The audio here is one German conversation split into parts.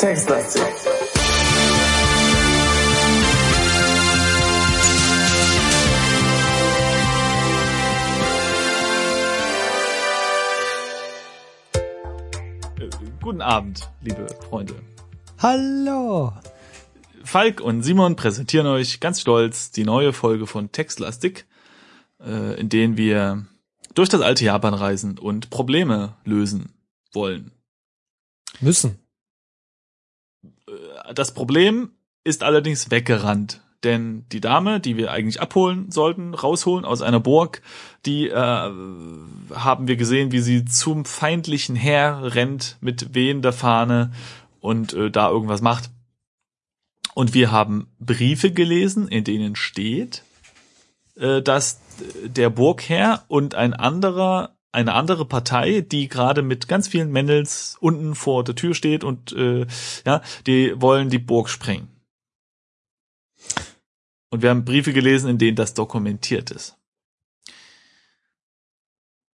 Textlastig. Guten Abend, liebe Freunde. Hallo. Falk und Simon präsentieren euch ganz stolz die neue Folge von Textlastik, äh, in denen wir durch das alte Japan reisen und Probleme lösen wollen. Müssen. Das Problem ist allerdings weggerannt, denn die Dame, die wir eigentlich abholen sollten, rausholen aus einer Burg, die äh, haben wir gesehen, wie sie zum feindlichen Heer rennt mit wehender Fahne und äh, da irgendwas macht. Und wir haben Briefe gelesen, in denen steht, äh, dass der Burgherr und ein anderer eine andere Partei, die gerade mit ganz vielen Männels unten vor der Tür steht und äh, ja, die wollen die Burg sprengen. Und wir haben Briefe gelesen, in denen das dokumentiert ist.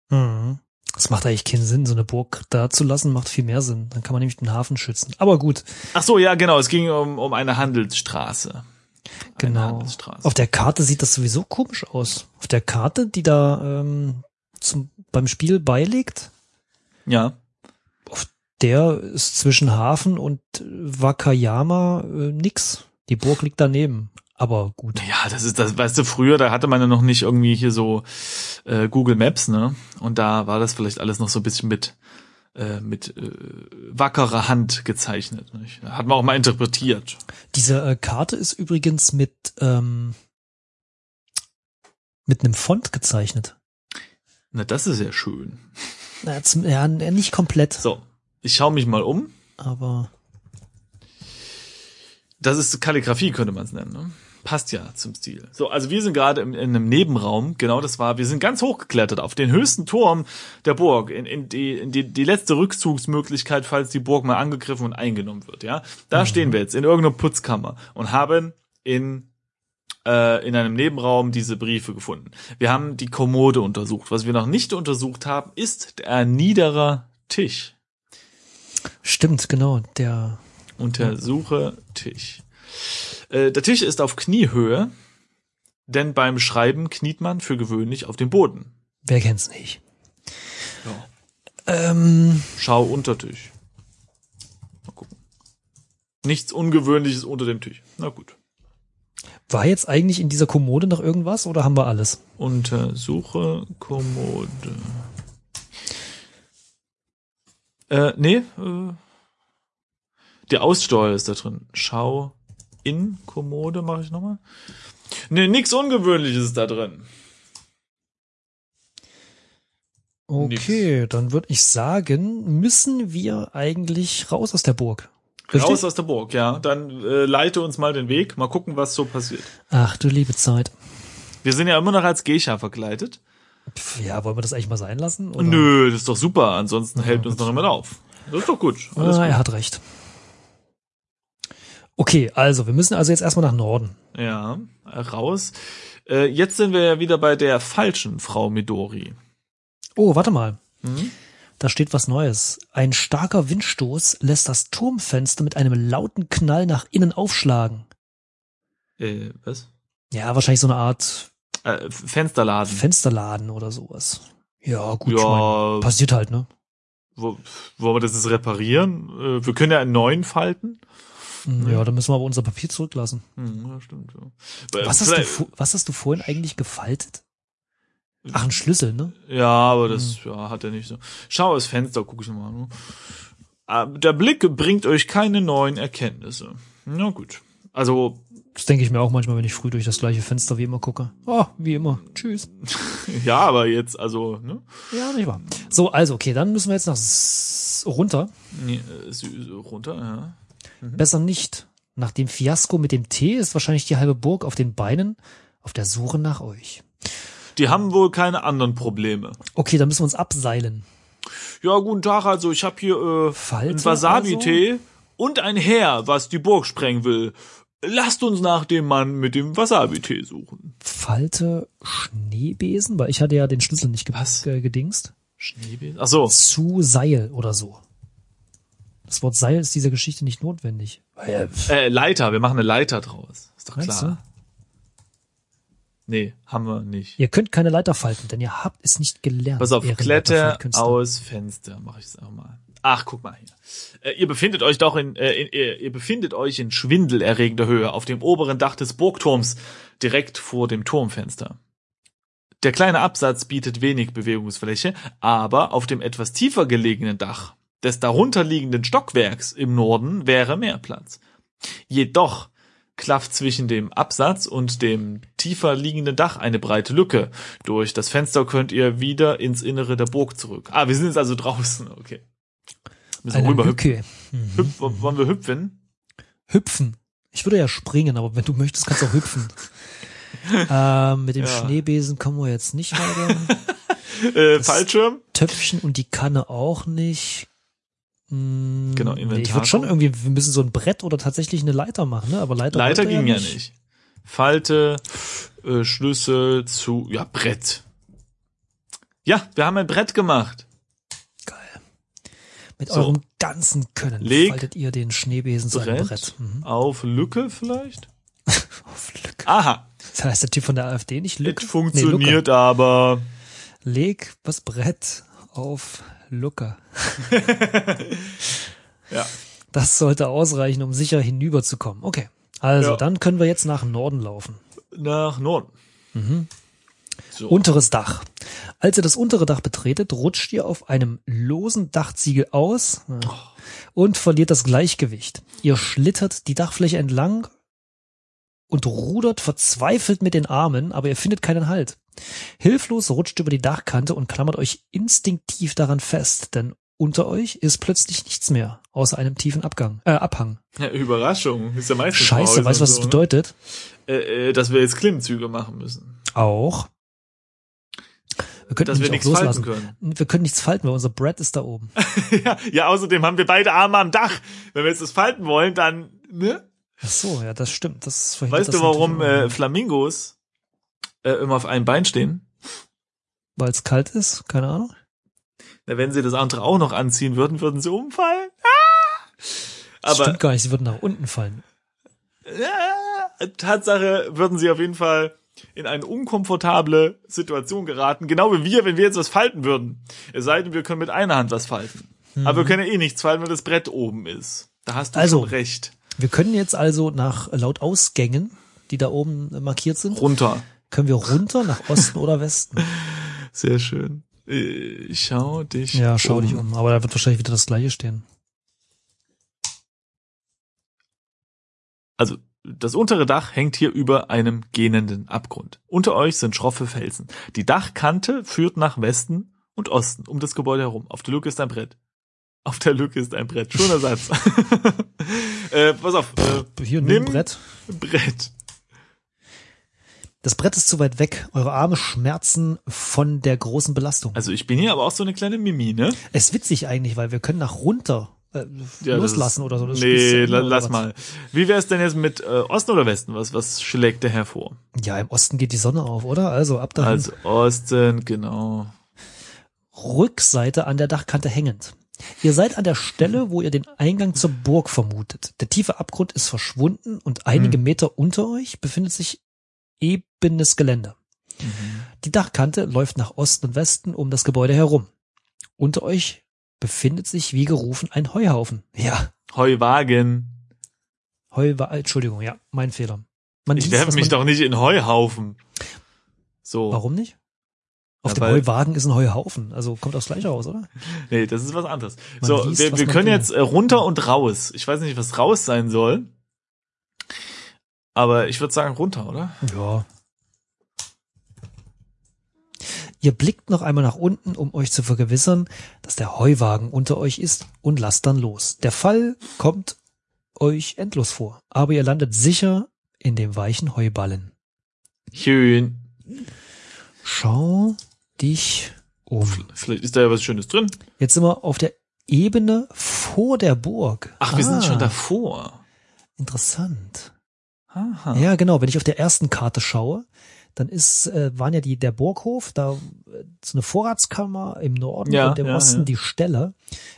Hm. Das macht eigentlich keinen Sinn, so eine Burg da zu lassen, macht viel mehr Sinn. Dann kann man nämlich den Hafen schützen. Aber gut. Ach so, ja, genau. Es ging um, um eine Handelsstraße. Eine Genau. Handelsstraße. Auf der Karte sieht das sowieso komisch aus. Auf der Karte, die da ähm, zum, beim Spiel beilegt, ja. der ist zwischen Hafen und Wakayama äh, nix. Die Burg liegt daneben. Aber gut. Ja, das ist das, weißt du, früher, da hatte man ja noch nicht irgendwie hier so äh, Google Maps, ne? Und da war das vielleicht alles noch so ein bisschen mit äh, mit äh, wackerer Hand gezeichnet. Nicht? Hat man auch mal interpretiert. Diese äh, Karte ist übrigens mit ähm, mit einem Font gezeichnet. Na, das ist ja schön. Ja, zum, ja, nicht komplett, So, ich schaue mich mal um. aber Das ist Kalligrafie, könnte man es nennen. Ne? Passt ja zum Stil. So, also wir sind gerade in, in einem Nebenraum. Genau, das war. Wir sind ganz hochgeklettert auf den höchsten Turm der Burg, in, in, die, in die, die letzte Rückzugsmöglichkeit, falls die Burg mal angegriffen und eingenommen wird. Ja, da stehen wir jetzt in irgendeiner Putzkammer und haben in äh, in einem Nebenraum diese Briefe gefunden. Wir haben die Kommode untersucht. Was wir noch nicht untersucht haben, ist der niederer Tisch. stimmt, genau. Der Untersuche Tisch. Äh, der Tisch ist auf Kniehöhe, denn beim Schreiben kniet man für gewöhnlich auf dem Boden. wer kennt's nicht? Ja. Ähm, Schau unter Tisch. Mal gucken. Nichts Ungewöhnliches unter dem Tisch. Na gut. war jetzt eigentlich in dieser Kommode noch irgendwas oder haben wir alles? Untersuche Kommode. Äh, nee, äh, der Aussteuer ist da drin. Schau in Kommode, mache ich nochmal. Nee, nix Ungewöhnliches da drin. Okay, dann würde ich sagen, müssen wir eigentlich raus aus der Burg. Richtig? Raus aus der Burg, ja. Dann äh, leite uns mal den Weg. Mal gucken, was so passiert. Ach du liebe Zeit. Wir sind ja immer noch als Geisha verkleidet. Pff, ja, wollen wir das eigentlich mal sein lassen? Oder? Nö, das ist doch super. Ansonsten hält uns noch jemand auf. Das ist doch gut. Alles Ah, er gut. hat recht. Okay, also wir müssen also jetzt erstmal nach Norden. Ja, raus. Äh, jetzt sind wir ja wieder bei der falschen Frau Midori. Oh, warte mal. Mhm. Da steht was Neues. Ein starker Windstoß lässt das Turmfenster mit einem lauten Knall nach innen aufschlagen. Äh, was? Ja, wahrscheinlich so eine Art Äh, Fensterladen. Fensterladen oder sowas. Ja, gut, Ja. ich mein, passiert halt, ne? Wo, wollen wir das jetzt reparieren? Äh, wir können ja einen neuen falten. Hm, Ja, dann müssen wir aber unser Papier zurücklassen. Hm, ja, stimmt. Ja. Was hast, du, was hast du vorhin eigentlich gefaltet? Ach, ein Schlüssel, ne? Ja, aber das Hm. ja, hat er nicht so. Schau aus Fenster, guck ich mal. Ne? Ah, Der Blick bringt euch keine neuen Erkenntnisse. Na gut. Also, Das denke ich mir auch manchmal, wenn ich früh durch das gleiche Fenster wie immer gucke. Oh, wie immer. Tschüss. ja, aber jetzt, also, ne? Ja, nicht wahr. So, also, okay, dann müssen wir jetzt nach S runter. Nee, äh, runter, ja. Besser nicht. Nach dem Fiasko mit dem Tee ist wahrscheinlich die halbe Burg auf den Beinen auf der Suche nach euch. Die haben wohl keine anderen Probleme. Okay, dann müssen wir uns abseilen. Ja, guten Tag, also ich habe hier äh, Falte einen Wasabi-Tee und ein Heer, was die Burg sprengen will. lasst uns nach dem Mann mit dem Wasabi-Tee suchen. Falte Schneebesen, weil ich hatte ja den Schlüssel nicht ge Was? ge gedingst. Schneebesen? Ach so. Zu Seil oder so. Das Wort Seil ist dieser Geschichte nicht notwendig. Weil, Äh, Leiter, wir machen eine Leiter draus. Ist doch Meinst klar. Nee, haben wir nicht. Ihr könnt keine Leiter falten, denn ihr habt es nicht gelernt. Pass auf, Kletter aus Fenster, mache ich es auch mal. Ach, guck mal hier. Äh, ihr befindet euch doch in, äh, in ihr, ihr befindet euch in schwindelerregender Höhe auf dem oberen Dach des Burgturms, direkt vor dem Turmfenster. Der kleine Absatz bietet wenig Bewegungsfläche, aber auf dem etwas tiefer gelegenen Dach des darunterliegenden Stockwerks im Norden wäre mehr Platz. Jedoch klafft zwischen dem Absatz und dem tiefer liegenden Dach eine breite Lücke. Durch das Fenster könnt ihr wieder ins Innere der Burg zurück. Ah, wir sind jetzt also draußen, okay. Müssen wir Eine rüber hüpfen. Lücke. Mhm. Hüp wollen wir hüpfen? Hüpfen. Ich würde ja springen, aber wenn du möchtest, kannst du auch hüpfen. ähm, mit dem Ja. Schneebesen kommen wir jetzt nicht weiter. Äh, Fallschirm? Töpfchen und die Kanne auch nicht. Hm, Genau, nee, Inventar. ich würde schon irgendwie, wir müssen so ein Brett oder tatsächlich eine Leiter machen, ne? Aber Leiter, Leiter wollte er ging ja nicht. Falte, äh, Schlüssel zu, ja, Brett. Ja, wir haben ein Brett gemacht. Geil. Mit So. eurem ganzen Können Leg faltet ihr den Schneebesen zu einem Brett. Mhm. auf Lücke vielleicht? Auf Lücke. Aha, Das heißt der Typ von der AfD nicht Lücke? es funktioniert aber. Nee, Luca. Leg das Brett auf Luca. Ja. Das sollte ausreichen, um sicher hinüberzukommen. Okay. Also, Ja. dann können wir jetzt nach Norden laufen. Nach Norden. So. Unteres Dach. Als ihr das untere Dach betretet, rutscht ihr auf einem losen Dachziegel aus ja, und verliert das Gleichgewicht. Ihr schlittert die Dachfläche entlang und rudert verzweifelt mit den Armen, aber ihr findet keinen Halt. Hilflos rutscht über die Dachkante und klammert euch instinktiv daran fest, denn unter euch ist plötzlich nichts mehr, außer einem tiefen Abgang, äh, Abhang. Ja, Überraschung. Ist ja meistens Scheiße, weißt du, was das so, bedeutet? ne? Äh, äh, dass wir jetzt Klimmzüge machen müssen. Auch. Wir könnten Dass wir nichts auch falten loslassen. können. Wir können nichts falten, weil unser Brett ist da oben. ja, ja, außerdem haben wir beide Arme am Dach. Wenn wir jetzt das falten wollen, dann, ne? Ach so, ja, das stimmt. Das verhindert Weißt das du, warum äh. Flamingos äh, immer auf einem Bein stehen? Weil es kalt ist? Keine Ahnung. Na, wenn sie das andere auch noch anziehen würden, würden sie umfallen. Ah! Das Aber stimmt gar nicht, sie würden nach unten fallen. äh, Tatsache würden sie auf jeden Fall in eine unkomfortable Situation geraten. Genau wie wir, wenn wir jetzt was falten würden. Es sei denn, wir können mit einer Hand was falten. Aber wir können ja eh nichts falten, weil das Brett oben ist. Da hast du Also. schon recht. Wir können jetzt also nach laut Ausgängen, die da oben markiert sind, Runter. Können wir runter nach Osten oder Westen. Sehr schön. Äh, schau dich Ja, schau dich um. Aber da wird wahrscheinlich wieder das gleiche stehen. Also das untere Dach hängt hier über einem gähnenden Abgrund. Unter euch sind schroffe Felsen. Die Dachkante führt nach Westen und Osten um das Gebäude herum. Auf der Lücke ist ein Brett. Auf der Lücke ist ein Brett. Schöner Satz. äh, pass auf. Äh, Hier, nimm Brett. Brett. Das Brett ist zu weit weg. Eure Arme schmerzen von der großen Belastung. Also ich bin hier aber auch so eine kleine Mimi, ne? Es ist witzig eigentlich, weil wir können nach runter äh, Ja, loslassen oder so. Das nee, la, lass mal. Wie wär's denn jetzt mit äh, Osten oder Westen? Was, was schlägt der hervor? Ja, im Osten geht die Sonne auf, oder? Also ab dahin. Also Osten, genau. Rückseite an der Dachkante hängend. Ihr seid an der Stelle, wo ihr den Eingang zur Burg vermutet. Der tiefe Abgrund ist verschwunden und einige Hm. Meter unter euch befindet sich ebenes Gelände. Die Dachkante läuft nach Osten und Westen um das Gebäude herum. Unter euch befindet sich wie gerufen ein Heuhaufen. Ja, Heuwagen. Heu war, Entschuldigung, ja, mein Fehler. Man Ich werfe mich doch nicht in Heuhaufen. So. Warum nicht? Auf Ja, dem Heuwagen ist ein Heuhaufen, also kommt aufs Gleiche raus, oder? Nee, das ist was anderes. Man so, liest, wir, wir können jetzt äh, runter und raus. Ich weiß nicht, was raus sein soll. Aber ich würde sagen runter, oder? Ja. Ihr blickt noch einmal nach unten, um euch zu vergewissern, dass der Heuwagen unter euch ist und lasst dann los. Der Fall kommt euch endlos vor, aber ihr landet sicher in dem weichen Heuballen. Schön. Schau dich um. Vielleicht ist da ja was Schönes drin. Jetzt sind wir auf der Ebene vor der Burg. Ach, wir sind Ah, schon davor. Interessant. Aha. Ja, genau. Wenn ich auf der ersten Karte schaue, dann ist, äh, waren ja die, der Burghof, da äh, so eine Vorratskammer im Norden Ja, und im ja, Osten ja. die Ställe.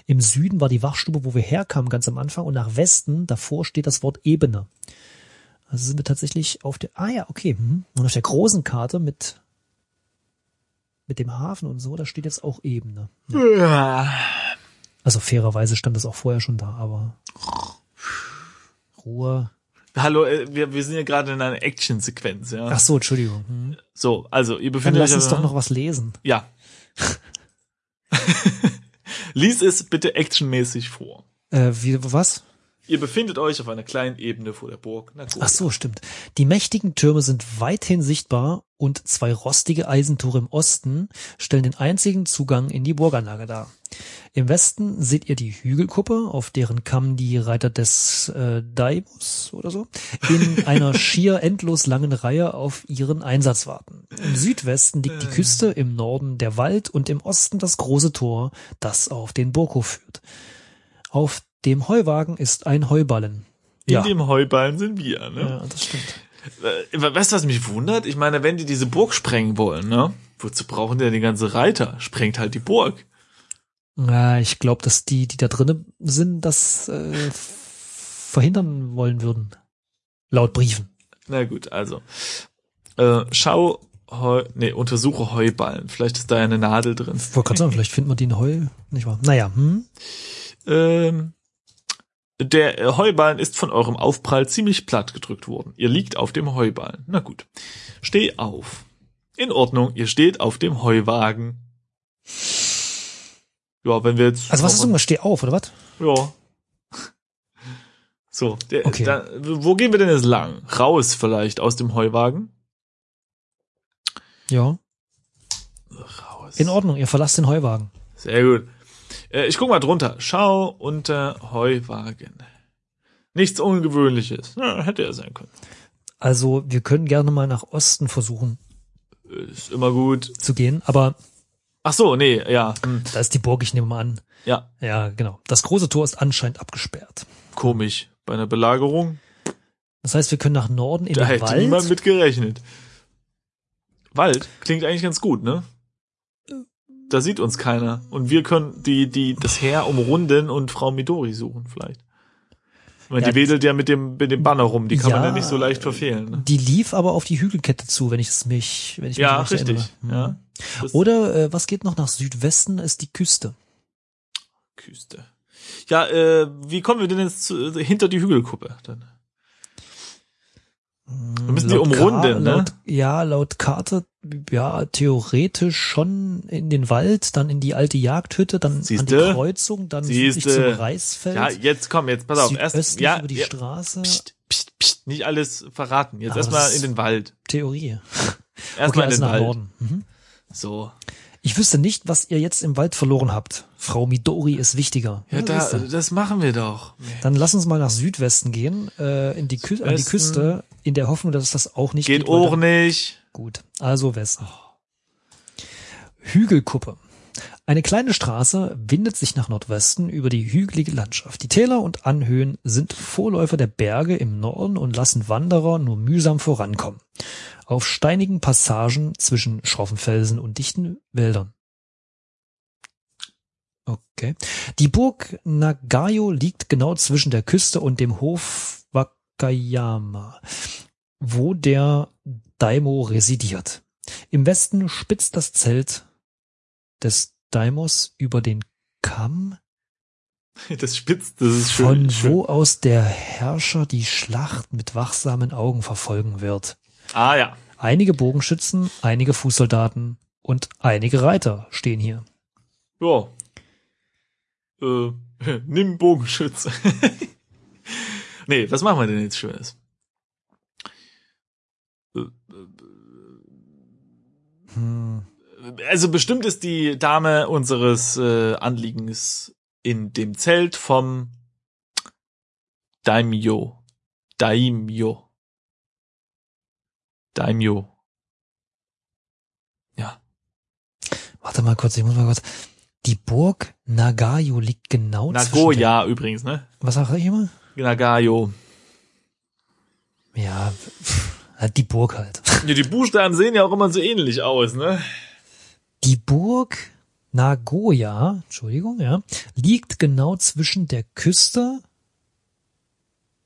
Im Süden war die Wachstube, wo wir herkamen, ganz am Anfang. Und nach Westen, davor steht das Wort Ebene. Also sind wir tatsächlich auf der, ah ja, okay. mhm. Und auf der großen Karte mit, mit dem Hafen und so, da steht jetzt auch Ebene. Also fairerweise stand das auch vorher schon da, aber Ruhe. Hallo, äh, wir, wir sind ja gerade in einer Action-Sequenz, ja. Ach so, Entschuldigung. Hm. So, also, ihr Dann befindet lass euch uns also- doch noch was lesen. Ja. Lies es bitte actionmäßig vor. Äh, wie, was? Ihr befindet euch auf einer kleinen Ebene vor der Burg Nagoya. Ach so, stimmt. Die mächtigen Türme sind weithin sichtbar und zwei rostige Eisentore im Osten stellen den einzigen Zugang in die Burganlage dar. Im Westen seht ihr die Hügelkuppe, auf deren Kamm die Reiter des äh, Daimos oder so in einer schier endlos langen Reihe auf ihren Einsatz warten. Im Südwesten liegt die Küste, im Norden der Wald und im Osten das große Tor, das auf den Burghof führt. Auf dem Heuwagen ist ein Heuballen. In Ja. dem Heuballen sind wir, ne? Ja, das stimmt. Äh, weißt du, was mich wundert? Ich meine, wenn die diese Burg sprengen wollen, ne? Wozu brauchen die denn die ganze Reiter? Sprengt halt die Burg. Ja, ich glaube, dass die, die da drinnen sind, das äh, verhindern wollen würden. Laut Briefen. Na gut, also. Äh, schau, Heu, nee, untersuche Heuballen. Vielleicht ist da ja eine Nadel drin. Ich wollte gerade sagen, vielleicht finden wir die in Heu, nicht wahr? Naja, hm? Ähm, der äh, Heuballen ist von eurem Aufprall ziemlich platt gedrückt worden. Ihr liegt auf dem Heuballen. Na gut. Steh auf. In Ordnung, ihr steht auf dem Heuwagen. Ja, wenn wir jetzt. Also was ist irgendwas? Steh auf, oder was? Ja. So, der, Okay. da, wo gehen wir denn jetzt lang? Raus vielleicht aus dem Heuwagen? Ja. Raus. In Ordnung, ihr verlasst den Heuwagen. Sehr gut. Äh, ich guck mal drunter. Schau unter Heuwagen. Nichts Ungewöhnliches. Ja, hätte er sein können. Also wir können gerne mal nach Osten versuchen Ist immer gut. zu gehen, aber Ach so, nee, ja. Hm, da ist die Burg, ich nehme mal an. ja, Ja, genau. Das große Tor ist anscheinend abgesperrt. komisch. Bei einer Belagerung, Das heißt, wir können nach Norden in da den hätte niemand Wald. mit gerechnet. Wald klingt eigentlich ganz gut, ne? Da sieht uns keiner. Und wir können die, die, das Heer umrunden und Frau Midori suchen, vielleicht. Ich meine, Ja, die wedelt ja mit dem, mit dem Banner rum, die kann man Ja, ja nicht so leicht verfehlen. Ne? Die lief aber auf die Hügelkette zu, wenn ich es mich, wenn ich Ja, mich recht richtig. erinnere. Ja. Mhm. Das- Oder äh, was geht noch nach Südwesten, ist die Küste. Küste. Ja, äh, wie kommen wir denn jetzt zu, hinter die Hügelkuppe? Dann? Wir müssen die umrunden, ne? laut, Ja, laut Karte, ja, theoretisch schon in den Wald, dann in die alte Jagdhütte, dann an die Siehste? Kreuzung, dann südlich Siehste? zum Reisfeld, Ja, jetzt komm, jetzt pass auf. Erst, ja, über die ja, Straße. pst, pst, pst, nicht alles verraten. Jetzt erstmal in den Wald. Theorie. Erstmal okay, in den Wald. Mhm. So. Ich wüsste nicht, was ihr jetzt im Wald verloren habt. Frau Midori ist wichtiger. Ja, da, siehste. das machen wir doch. Dann lass uns mal nach Südwesten gehen, äh, in die Kü an die. Küste, in der Hoffnung, dass das auch nicht Geht geht. auch nicht. Gut, also Westen. Hügelkuppe. Eine kleine Straße windet sich nach Nordwesten über die hügelige Landschaft. Die Täler und Anhöhen sind Vorläufer der Berge im Norden und lassen Wanderer nur mühsam vorankommen. Auf steinigen Passagen zwischen schroffen Felsen und dichten Wäldern. Okay. Die Burg Nagayo liegt genau zwischen der Küste und dem Hof Wakayama, wo der Daimo residiert. Im Westen spitzt das Zelt des Daimos über den Kamm, Das spitzt, das ist schön. von schön. wo aus der Herrscher die Schlacht mit wachsamen Augen verfolgen wird. Ah ja. Einige Bogenschützen, einige Fußsoldaten und einige Reiter stehen hier. Ja. Äh, nimm Bogenschütze. nee, was machen wir denn jetzt Schönes? Äh, Hm. Also bestimmt ist die Dame unseres äh, Anliegens in dem Zelt vom Daimyo. Daimyo. Daimyo. Ja. Warte mal kurz, ich muss mal kurz. Die Burg Nagayo liegt genau zwischen Nagoya übrigens, ne? Was sag ich immer? Nagayo. Ja, halt die Burg halt. Ja, die Buchstaben sehen ja auch immer so ähnlich aus, ne? Die Burg Nagoya, Entschuldigung, ja, liegt genau zwischen der Küste,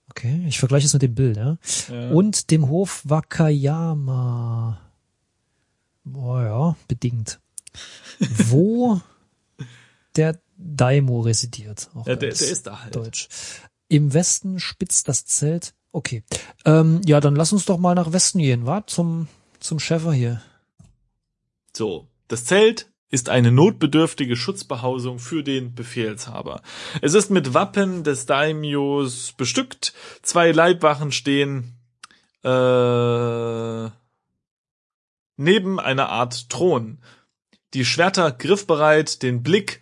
okay, ich vergleiche es mit dem Bild, ja, Ja. und dem Hof Wakayama. Boah, ja, bedingt. Wo der Daimo residiert. Auch Ja, der, der ist da halt. Deutsch. Im Westen spitzt das Zelt. Okay. Ähm, ja, dann lass uns doch mal nach Westen gehen, wa? Zum, zum Schäfer hier. So, das Zelt ist eine notbedürftige Schutzbehausung für den Befehlshaber. Es ist mit Wappen des Daimios bestückt. Zwei Leibwachen stehen äh, neben einer Art Thron. Die Schwerter griffbereit, den Blick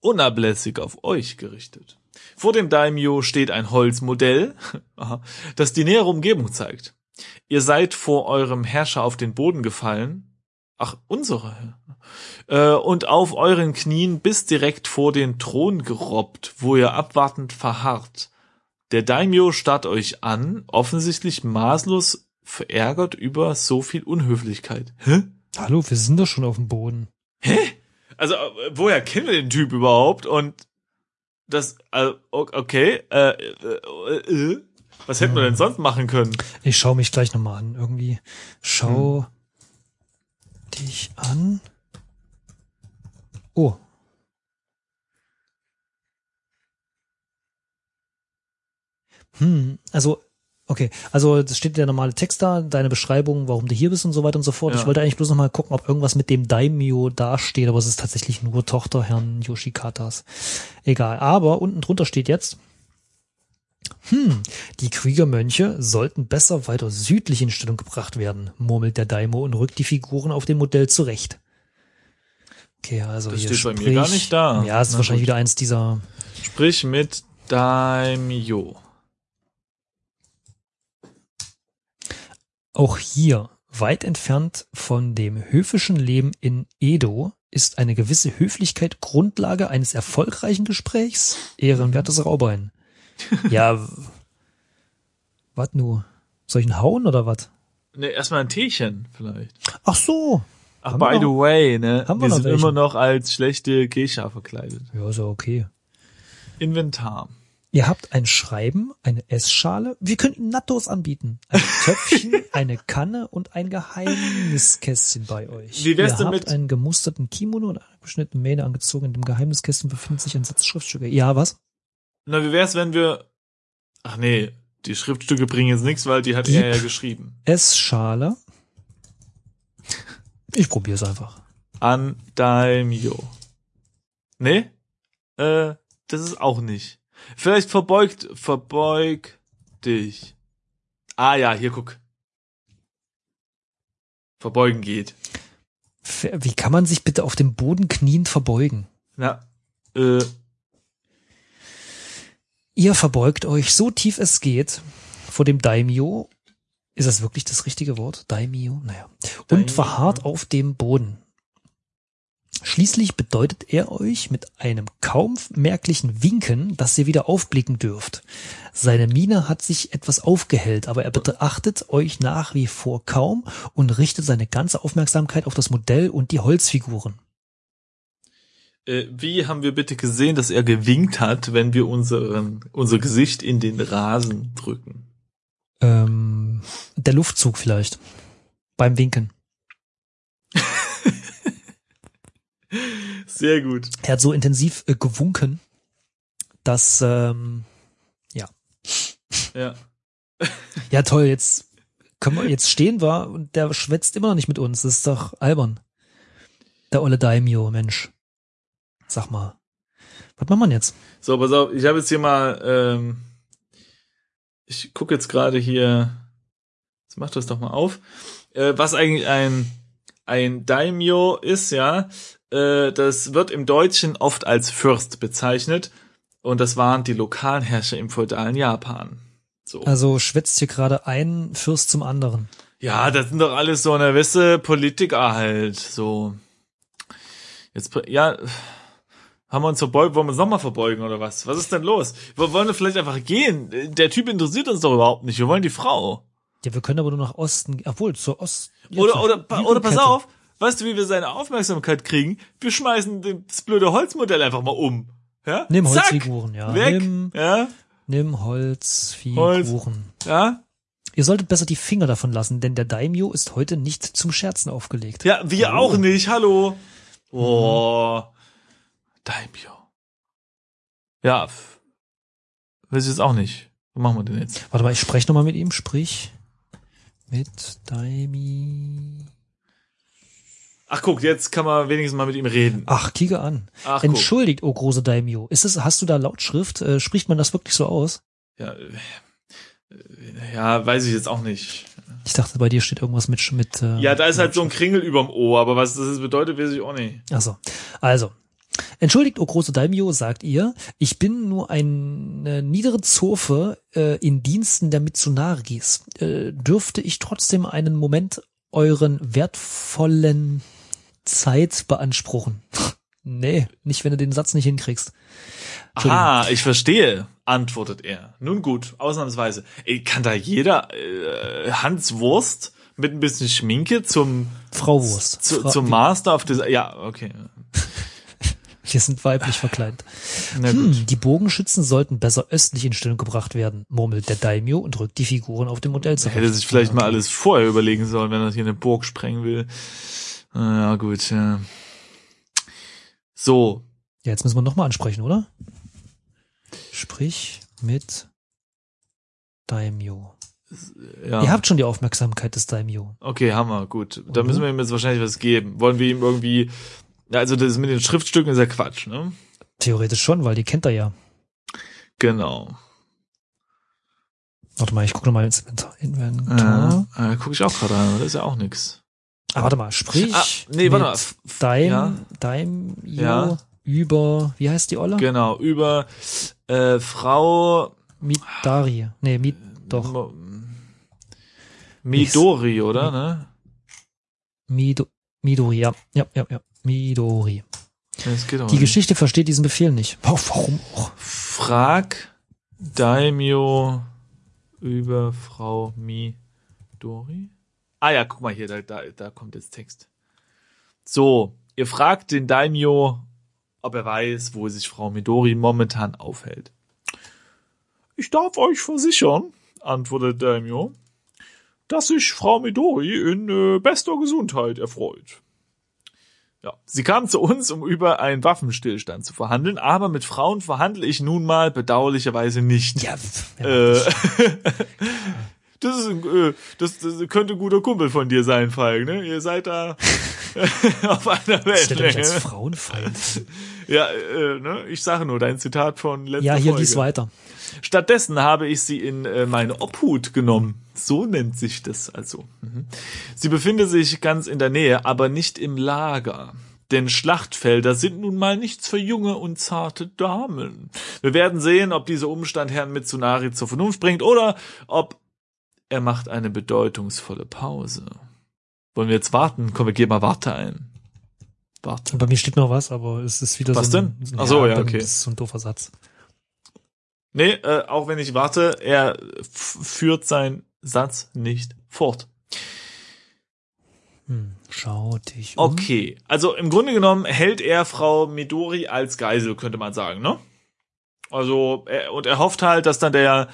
unablässig auf euch gerichtet. Vor dem Daimyo steht ein Holzmodell, das die nähere Umgebung zeigt. Ihr seid vor eurem Herrscher auf den Boden gefallen. Ach, unsere. Äh, und auf euren Knien bis direkt vor den Thron gerobbt, wo ihr abwartend verharrt. Der Daimyo starrt euch an, offensichtlich maßlos verärgert über so viel Unhöflichkeit. Hä? Hallo, wir sind doch schon auf dem Boden. Also, äh, woher kennen wir den Typ überhaupt? Und das, äh, okay, äh, äh, äh, was hätten wir denn sonst machen können? Ich schaue mich gleich nochmal an. Irgendwie schau dich an. Oh. Hm, also, okay, also es steht der normale Text da, deine Beschreibung, warum du hier bist und so weiter und so fort. Ja. Ich wollte eigentlich bloß nochmal gucken, ob irgendwas mit dem Daimyo dasteht, aber es ist tatsächlich nur Tochter Herrn Yoshikatas. Egal, aber unten drunter steht jetzt, hm, die Kriegermönche sollten besser weiter südlich in Stellung gebracht werden, murmelt der Daimo und rückt die Figuren auf dem Modell zurecht. Okay, also Das hier steht bei mir sprich, gar nicht da. Ja, es ist Na wahrscheinlich gut. wieder eins dieser. Sprich mit Daimyo. Auch hier, weit entfernt von dem höfischen Leben in Edo, ist eine gewisse Höflichkeit Grundlage eines erfolgreichen Gesprächs. Ehrenwertes Raubein. Ja, w- wat nu? Soll ich ihn hauen oder was? Ne, erstmal ein Teechen vielleicht. Ach so. Ach, Haben by the noch- way, ne? haben wir wir sind welche? immer noch als schlechte Geisha verkleidet. Ja, ist ja okay. Inventar. Ihr habt ein Schreiben, eine Essschale. Wir könnten Nattos anbieten. Ein Töpfchen, eine Kanne und ein Geheimniskästchen bei euch. Wie wär's Ihr denn habt mit- einen gemusterten Kimono und eine beschnittene Mähne angezogen. In dem Geheimniskästchen befindet sich ein Satz Schriftstücke. Ja, was? Na, wie wär's, wenn wir. Ach nee, die Schriftstücke bringen jetzt nichts, weil die hat Gib- er ja geschrieben. Essschale. Ich probier's einfach. An Daimyo. Nee? Äh, das ist auch nicht. Vielleicht verbeugt, verbeug dich. Ah ja, hier guck. Verbeugen geht. Wie kann man sich bitte auf dem Boden kniend verbeugen? Na, äh, Ihr verbeugt euch so tief es geht vor dem Daimyo. Ist das wirklich das richtige Wort? Daimyo? Naja. Daimyo. Und verharrt auf dem Boden. Schließlich bedeutet er euch mit einem kaum merklichen Winken, dass ihr wieder aufblicken dürft. Seine Miene hat sich etwas aufgehellt, aber er betrachtet euch nach wie vor kaum und richtet seine ganze Aufmerksamkeit auf das Modell und die Holzfiguren. Äh, wie haben wir bitte gesehen, dass er gewinkt hat, wenn wir unseren, unser Gesicht in den Rasen drücken? Ähm, der Luftzug vielleicht. Beim Winken. Sehr gut. Er hat so intensiv äh, gewunken, dass, ähm, ja. Ja. Ja, toll, jetzt können wir, jetzt stehen wir und der schwätzt immer noch nicht mit uns. Das ist doch albern. Der olle Daimyo, Mensch. Sag mal. Was macht man jetzt? So, pass auf, ich habe jetzt hier mal, ähm, ich gucke jetzt gerade hier, jetzt mach das doch mal auf, äh, was eigentlich ein, ein Daimyo ist, ja. Äh, das wird im Deutschen oft als Fürst bezeichnet und das waren die lokalen Herrscher im feudalen Japan. So. Also schwätzt hier gerade ein Fürst zum anderen. Ja, das sind doch alles so eine gewisse Politiker halt, so. Jetzt, ja, haben wir uns verbeugt, wollen wir uns nochmal verbeugen oder was? Was ist denn los? Wir wollen wir vielleicht einfach gehen. Der Typ interessiert uns doch überhaupt nicht. Wir wollen die Frau. Ja, wir können aber nur nach Osten, obwohl zur Ost. ja, Oder, oder, pa- oder pass auf, weißt du, wie wir seine Aufmerksamkeit kriegen? Wir schmeißen das blöde Holzmodell einfach mal um. Ja? Nimm Zack, Holzfiguren, ja. Weg. Nimm, Ja, nimm Holzfiguren. ja. Ihr solltet besser die Finger davon lassen, denn der Daimyo ist heute nicht zum Scherzen aufgelegt. Ja, wir Oh. auch nicht, hallo. Oh. Daimyo. Ja, weiß ich jetzt auch nicht. Was machen wir denn jetzt? Warte mal, ich spreche nochmal mit ihm. Sprich mit Daimi. Ach guck, jetzt kann man wenigstens mal mit ihm reden. Ach, kiege an. Ach guck. Entschuldigt, oh große Daimyo. Ist es, hast du da Lautschrift? Äh, spricht man das wirklich so aus? Ja, äh, ja, weiß ich jetzt auch nicht. Ich dachte, bei dir steht irgendwas mit, mit äh, Ja, da ist halt so ein Kringel überm O, aber was das bedeutet, weiß ich auch nicht. Achso. Also. Entschuldigt, o große Daimyo, sagt ihr, ich bin nur eine niedere Zofe äh, in Diensten der Mitsunagis. Äh, dürfte ich trotzdem einen Moment euren wertvollen Zeit beanspruchen? nee, nicht, wenn du den Satz nicht hinkriegst. Aha, ich verstehe, antwortet er. Nun gut, ausnahmsweise. Ey, kann da jeder äh, Hans Wurst mit ein bisschen Schminke zum Frau Wurst. zu, Fra zum Master of Design. Ja, okay. Wir sind weiblich verkleidet. Na gut. Hm, die Bogenschützen sollten besser östlich in Stellung gebracht werden, murmelt der Daimyo und rückt die Figuren auf dem Modell zurecht. hätte sich vielleicht mal alles vorher überlegen sollen, wenn er hier eine Burg sprengen will. Ah, Ja, gut, ja. So, Ja, jetzt müssen wir nochmal ansprechen, oder? Sprich mit Daimyo. ja. Ihr habt schon die Aufmerksamkeit des Daimyo. Okay, wir, gut. Da Mhm. müssen wir ihm jetzt wahrscheinlich was geben. Wollen wir ihm irgendwie, ja, also das mit den Schriftstücken ist ja Quatsch, ne? Theoretisch schon, weil die kennt er ja. Genau. Warte mal, ich gucke nochmal ins Inventar. Äh, äh, guck ich auch gerade an, das ist ja auch nix. Ah, warte mal, sprich Ah, nee, warte mal. Daim, ja, Daimyo Ja. über, wie heißt die Olle? genau, über äh, Frau Midari. Nee, Mid, doch. Midori, oder, ne? Mido, Midori, ja. Ja, ja, ja. Midori. Auch Die nicht. Geschichte versteht diesen Befehl nicht. Warum auch? Frag Daimyo über Frau Midori. Ah ja, guck mal hier, da, da, da kommt jetzt Text. So, ihr fragt den Daimyo, ob er weiß, wo sich Frau Midori momentan aufhält. Ich darf euch versichern, antwortet Daimyo, dass sich Frau Midori in äh, bester Gesundheit erfreut. Ja, sie kam zu uns, um über einen Waffenstillstand zu verhandeln, aber mit Frauen verhandle ich nun mal bedauerlicherweise nicht. Ja. Äh, das ist ein, äh, das, das könnte ein guter Kumpel von dir sein, Falk, ne? Ihr seid da auf einer Stellt er mich als. Frauenfeind. Ja, äh, ne? Ich sage nur dein Zitat von letzter Ja, hier Folge. lies weiter. Stattdessen habe ich sie in äh, meine Obhut genommen. So nennt sich das also. Mhm. Sie befindet sich ganz in der Nähe, aber nicht im Lager. Denn Schlachtfelder sind nun mal nichts für junge und zarte Damen. Wir werden sehen, ob dieser Umstand Herrn Mitsunari zur Vernunft bringt oder ob er macht eine bedeutungsvolle Pause. Wollen wir jetzt warten? Komm, wir geben mal Warte ein. Warte. Bei mir steht noch was, aber es ist wieder Was so ein, denn? Ach so, ja, okay. Das ist so ein doofer Satz. Nee, äh, auch wenn ich warte, er führt seinen Satz nicht fort. Hm, schau dich um. Okay, also im Grunde genommen hält er Frau Midori als Geisel, könnte man sagen, ne? Also, er, und er hofft halt, dass dann der,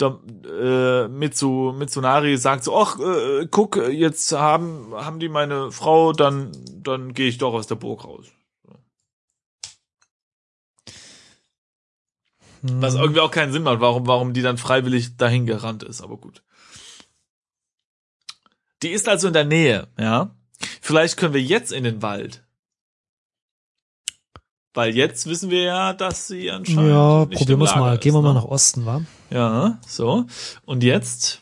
der äh, Mitsu, Mitsunari sagt so, ach, äh, guck, jetzt haben, haben die meine Frau, dann, dann gehe ich doch aus der Burg raus. Hm, Was irgendwie auch keinen Sinn macht, warum, warum die dann freiwillig dahin gerannt ist, aber gut. Die ist also in der Nähe, ja. Vielleicht können wir jetzt in den Wald. Weil jetzt wissen wir ja, dass sie anscheinend. ja, nicht probieren wir es mal. ist, Gehen wir ne? mal nach Osten, wa? Ja, so. Und jetzt?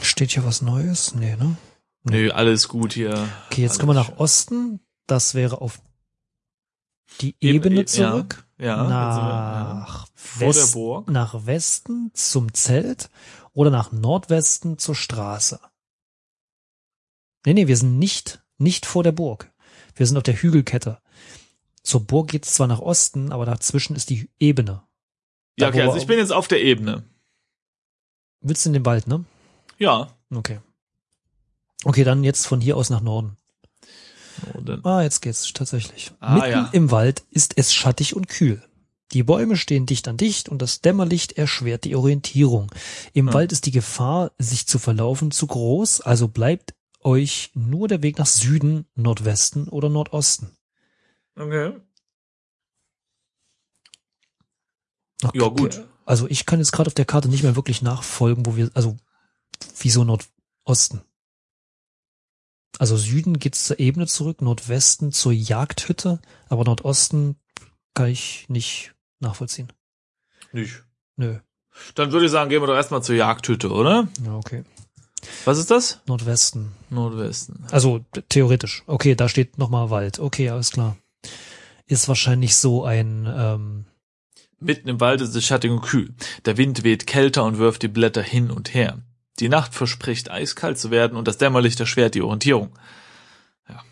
Steht hier was Neues? Nee, ne? Nö, alles gut hier. Okay, jetzt kommen wir nach. Osten. Das wäre auf die Eben- Ebene ja, zurück. Ja, wir, ja. nach Vor der West, Burg. nach Westen zum Zelt oder nach Nordwesten zur Straße. Nee, nee, wir sind nicht, nicht vor der Burg. Wir sind auf der Hügelkette. Zur Burg geht's zwar nach Osten, aber dazwischen ist die Ebene. Ja, Da, okay, wo also ich bin jetzt auf der Ebene. Willst du in den Wald, ne? Ja. Okay. Okay, dann jetzt von hier aus nach Norden. Norden. Ah, jetzt geht's tatsächlich. Ah, Mitten ja. im Wald ist es schattig und kühl. Die Bäume stehen dicht an dicht und das Dämmerlicht erschwert die Orientierung. Im Hm. Wald ist die Gefahr, sich zu verlaufen, zu groß, also bleibt euch nur der Weg nach Süden, Nordwesten oder Nordosten. Okay. Okay. Ja, gut. Also ich kann jetzt gerade auf der Karte nicht mehr wirklich nachfolgen, wo wir, also wieso Nordosten? Also Süden geht's zur Ebene zurück, Nordwesten zur Jagdhütte, aber Nordosten kann ich nicht nachvollziehen. Nicht. Nö. Dann würde ich sagen, gehen wir doch erstmal zur Jagdhütte, oder? Ja, okay. Was ist das? Nordwesten. Nordwesten. Also theoretisch. Okay, da steht nochmal Wald. Okay, alles klar. Ist wahrscheinlich so ein, ähm, Mitten im Wald ist es schattig und kühl. Der Wind weht kälter und wirft die Blätter hin und her. Die Nacht verspricht eiskalt zu werden und das Dämmerlicht erschwert die Orientierung. Ja.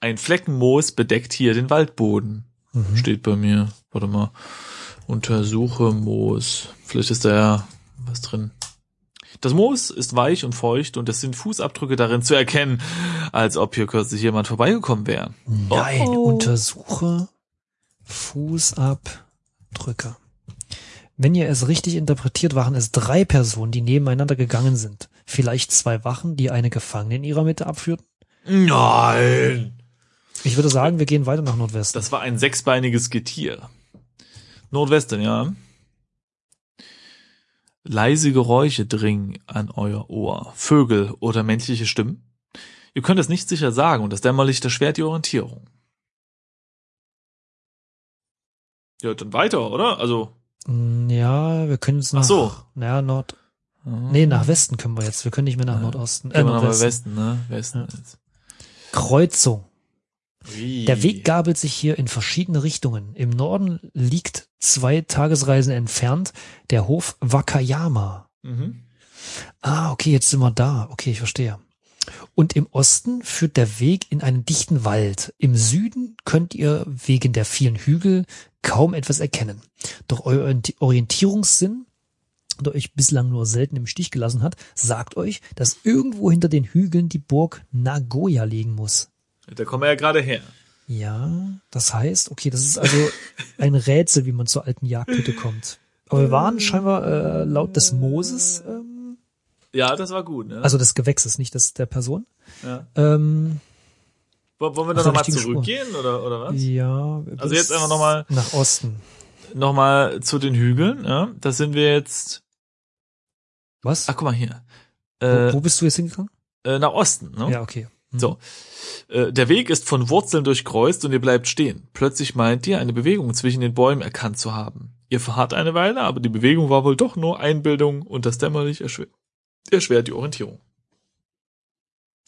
Ein Flecken Moos bedeckt hier den Waldboden. mhm. Steht bei mir. Warte mal. Untersuche Moos. Vielleicht ist da ja was drin. Das Moos ist weich und feucht und es sind Fußabdrücke darin zu erkennen, als ob hier kürzlich jemand vorbeigekommen wäre. Nein, Oh. untersuche Fußabdrücke. Wenn ihr es richtig interpretiert, waren es drei Personen, die nebeneinander gegangen sind. Vielleicht zwei Wachen, die eine Gefangene in ihrer Mitte abführten. Nein! Ich würde sagen, wir gehen weiter nach Nordwesten. Das war ein sechsbeiniges Getier. Nordwesten, ja. Leise Geräusche dringen an euer Ohr. Vögel oder menschliche Stimmen. Ihr könnt es nicht sicher sagen und das Dämmerlicht erschwert die Orientierung. Ja, dann weiter, oder? Also. Mm, Ja, wir können jetzt nach, Ach so. naja, Nord, nee, nach Westen können wir jetzt. Wir können nicht mehr nach. Nordosten. Äh, Nordwesten. Westen, ne? Westen Ja. jetzt. Kreuzung. Ui. Der Weg gabelt sich hier in verschiedene Richtungen. Im Norden liegt zwei Tagesreisen entfernt der Hof Wakayama. Mhm. Ah, okay, jetzt sind wir da. Okay, ich verstehe. Und im Osten führt der Weg in einen dichten Wald. Im Süden könnt ihr wegen der vielen Hügel kaum etwas erkennen. Doch euer Orient- Orientierungssinn, der euch bislang nur selten im Stich gelassen hat, sagt euch, dass irgendwo hinter den Hügeln die Burg Nagoya liegen muss. Da kommen wir ja gerade her. Ja, das heißt, okay, das ist also ein Rätsel, wie man zur alten Jagdhütte kommt. Aber wir waren scheinbar äh, laut des Mooses, ähm, Ja, das war gut, ne? also des Gewächses, nicht des der Person. ja. Ähm, Wollen wir der nochmal Spur. zurückgehen, oder, oder was? ja. Also jetzt einfach noch mal- nach Osten. Nochmal zu den Hügeln, ja. Da sind wir jetzt. Was? Ach, guck mal hier. wo, Äh, wo bist du jetzt hingegangen? äh, nach Osten, ne? Ja, okay. So. Äh, Der Weg ist von Wurzeln durchkreuzt und ihr bleibt stehen. Plötzlich meint ihr, eine Bewegung zwischen den Bäumen erkannt zu haben. Ihr verharrt eine Weile, aber die Bewegung war wohl doch nur Einbildung und das Dämmerlicht erschwert, erschwert die Orientierung.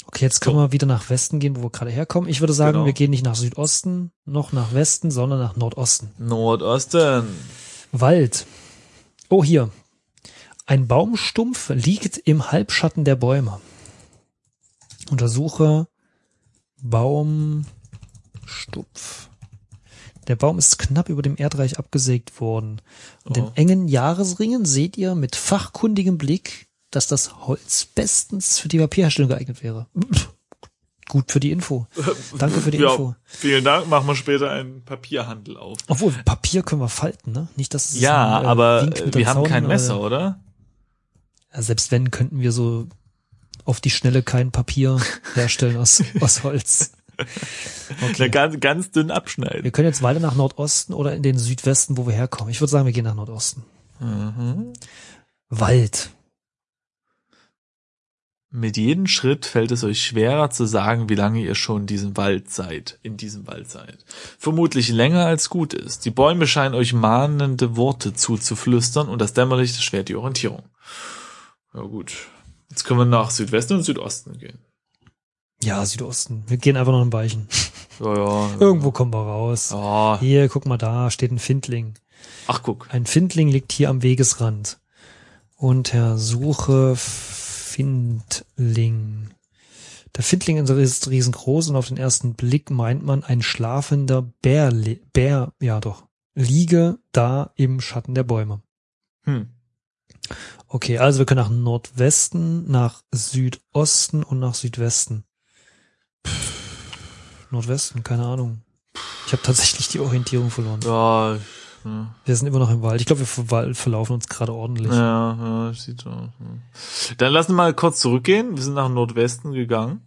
Okay, jetzt können So. wir wieder nach Westen gehen, wo wir gerade herkommen. Ich würde sagen, Genau. wir gehen nicht nach Südosten, noch nach Westen, sondern nach Nordosten. Nordosten. Wald. Oh, hier. Ein Baumstumpf liegt im Halbschatten der Bäume. Untersuche Baumstumpf. Der Baum ist knapp über dem Erdreich abgesägt worden. Und in Oh. engen Jahresringen seht ihr mit fachkundigem Blick, dass das Holz bestens für die Papierherstellung geeignet wäre. Gut für die Info. Danke für die ja, Info. Vielen Dank, machen wir später einen Papierhandel auf. Obwohl, Papier können wir falten, ne? Nicht, dass es Ja, ein, äh, aber wir haben Zaun, kein Messer, oder? Ja, selbst wenn, könnten wir so auf die Schnelle kein Papier herstellen aus, aus Holz. Okay. ganz, ganz dünn abschneiden. Wir können jetzt weiter nach Nordosten oder in den Südwesten, wo wir herkommen. Ich würde sagen, wir gehen nach Nordosten. Mhm. Wald. Mit jedem Schritt fällt es euch schwerer zu sagen, wie lange ihr schon in diesem Wald seid, in diesem Wald seid. Vermutlich länger als gut ist. Die Bäume scheinen euch mahnende Worte zuzuflüstern und das Dämmerlicht erschwert die Orientierung. Ja gut. Jetzt können wir nach Südwesten und Südosten gehen. Ja, Südosten. Wir gehen einfach noch ein Weichen. Ja, ja. Irgendwo kommen wir raus. Ja. Hier, guck mal da, steht ein Findling. Ach guck. Ein Findling liegt hier am Wegesrand. Untersuche Findling. Der Findling ist riesengroß und auf den ersten Blick meint man ein schlafender Bär, Bär, ja doch, liege da im Schatten der Bäume. Hm. Okay, also wir können nach Nordwesten, nach Südosten und nach Südwesten. Pff, Nordwesten, keine Ahnung. Ich habe tatsächlich die Orientierung verloren. Ja, ja. Wir sind immer noch im Wald. Ich glaube, wir ver verlaufen uns gerade ordentlich. Ja, ja, sieht so. Ja. Dann lassen wir mal kurz zurückgehen. Wir sind nach Nordwesten gegangen.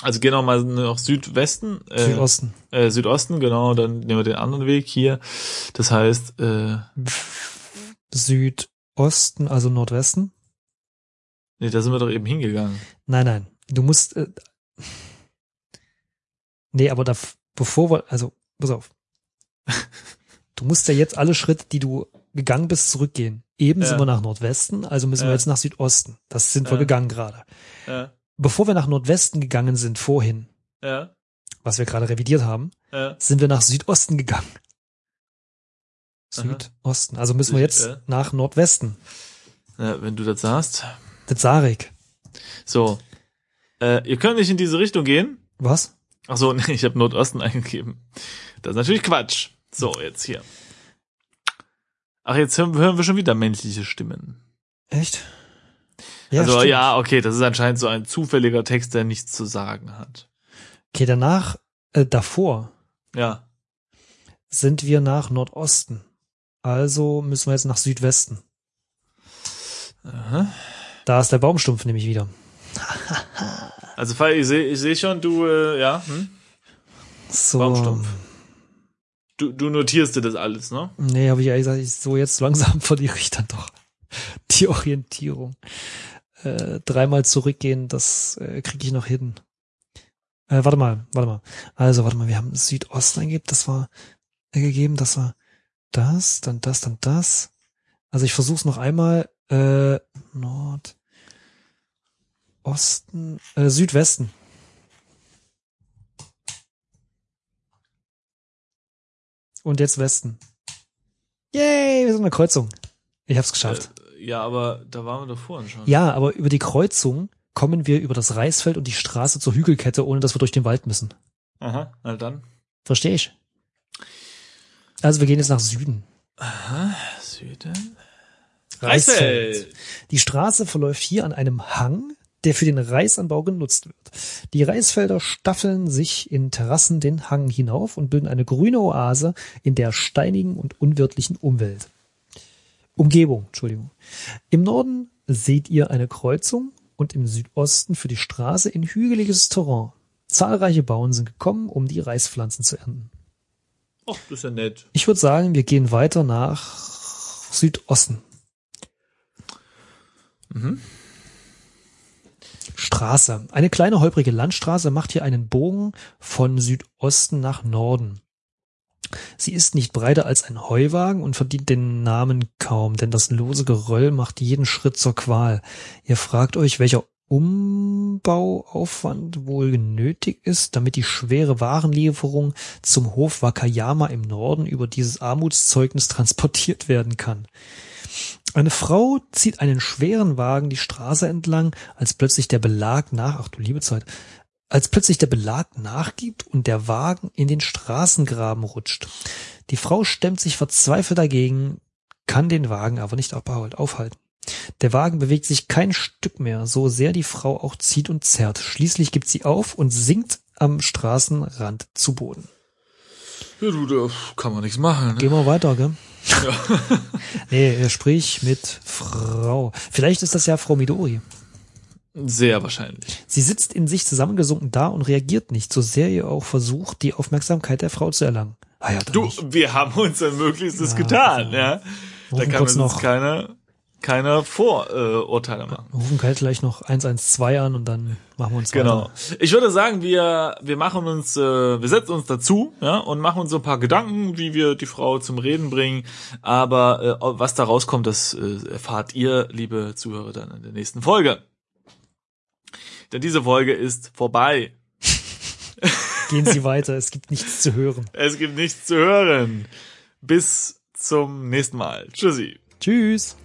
Also gehen wir mal nach Südwesten. Äh, Südosten. Äh, Südosten, genau. Dann nehmen wir den anderen Weg hier. Das heißt, äh, Südosten, also Nordwesten. nee, da sind wir doch eben hingegangen. Nein, nein. Du musst. Äh, nee, aber da, bevor wir, also, pass auf. Du musst ja jetzt alle Schritte, die du gegangen bist, zurückgehen. Eben Ja. sind wir nach Nordwesten, also müssen wir Ja. jetzt nach Südosten. Das sind wir Ja. gegangen gerade. Bevor wir nach Nordwesten gegangen sind, vorhin, ja, was wir gerade revidiert haben, sind wir nach Südosten gegangen. Südosten. Also müssen wir jetzt Ja. nach Nordwesten. ja wenn du das sagst. Das Sarek. So. Äh, ihr könnt nicht in diese Richtung gehen. Was? Ach so, nee, ich habe Nordosten eingegeben. Das ist natürlich Quatsch. So, jetzt hier. Ach, jetzt hören, hören wir schon wieder männliche Stimmen. Echt? also stimmt. ja, okay, das ist anscheinend so ein zufälliger Text, der nichts zu sagen hat. Okay, danach, äh, davor Ja. sind wir nach Nordosten. Also müssen wir jetzt nach Südwesten. Aha. Da ist der Baumstumpf nämlich wieder. Also ich sehe ich seh schon, du, äh, ja, hm? So. Baumstumpf. Du, du notierst dir das alles, ne? Nee, habe ich ehrlich gesagt, ich, so jetzt langsam verliere ich dann doch die Orientierung. Äh, dreimal zurückgehen, das äh, kriege ich noch hin. Äh, warte mal, warte mal. Also, warte mal, wir haben Südosten eingegeben, das war äh, gegeben, das war das, dann das, dann das. Also ich versuche es noch einmal. Äh, Nord, Osten, äh, Südwesten. Und jetzt Westen. Yay, wir sind in der Kreuzung. Ich hab's geschafft. Äh, ja, aber da waren wir doch vorhin schon. Ja, aber über die Kreuzung kommen wir über das Reisfeld und die Straße zur Hügelkette, ohne dass wir durch den Wald müssen. Aha, na dann. Verstehe ich. Also wir gehen jetzt nach Süden. Aha, Süden. Reisfeld. Die Straße verläuft hier an einem Hang, der für den Reisanbau genutzt wird. Die Reisfelder staffeln sich in Terrassen den Hang hinauf und bilden eine grüne Oase in der steinigen und unwirtlichen Umwelt. Umgebung, Entschuldigung. Im Norden seht ihr eine Kreuzung und im Südosten für die Straße in hügeliges Terrain. Zahlreiche Bauern sind gekommen, um die Reispflanzen zu ernten. Oh, das ist ja nett. Ich würde sagen, wir gehen weiter nach Südosten. Mhm. Straße. Eine kleine holprige Landstraße macht hier einen Bogen von Südosten nach Norden. Sie ist nicht breiter als ein Heuwagen und verdient den Namen kaum, denn das lose Geröll macht jeden Schritt zur Qual. Ihr fragt euch, welcher Umbauaufwand wohl nötig ist, damit die schwere Warenlieferung zum Hof Wakayama im Norden über dieses Armutszeugnis transportiert werden kann. Eine Frau zieht einen schweren Wagen die Straße entlang, als plötzlich der Belag nach, ach du liebe Zeit, als plötzlich der Belag nachgibt und der Wagen in den Straßengraben rutscht. Die Frau stemmt sich verzweifelt dagegen, kann den Wagen aber nicht aufhalten. Der Wagen bewegt sich kein Stück mehr, so sehr die Frau auch zieht und zerrt. Schließlich gibt sie auf und sinkt am Straßenrand zu Boden. Ja, du, da kann man nichts machen. Ne? Gehen wir weiter, gell? nee, sprich mit Frau. Vielleicht ist das ja Frau Midori. Sehr wahrscheinlich. Sie sitzt in sich zusammengesunken da und reagiert nicht, so sehr ihr auch versucht, die Aufmerksamkeit der Frau zu erlangen. Ah ja, Du, nicht. wir haben unser Möglichstes Ja, getan, ja. Da kann uns noch- keine, keine Vorurteile machen. Wir rufen gleich vielleicht noch 112 an und dann machen wir uns Genau. weiter. Ich würde sagen, wir, wir machen uns, äh, wir setzen uns dazu, ja, und machen uns so ein paar Gedanken, wie wir die Frau zum Reden bringen. Aber äh, was da rauskommt, das äh, erfahrt ihr, liebe Zuhörer, dann in der nächsten Folge. Denn diese Folge ist vorbei. Gehen Sie weiter, es gibt nichts zu hören. Es gibt nichts zu hören. Bis zum nächsten Mal. Tschüssi. Tschüss.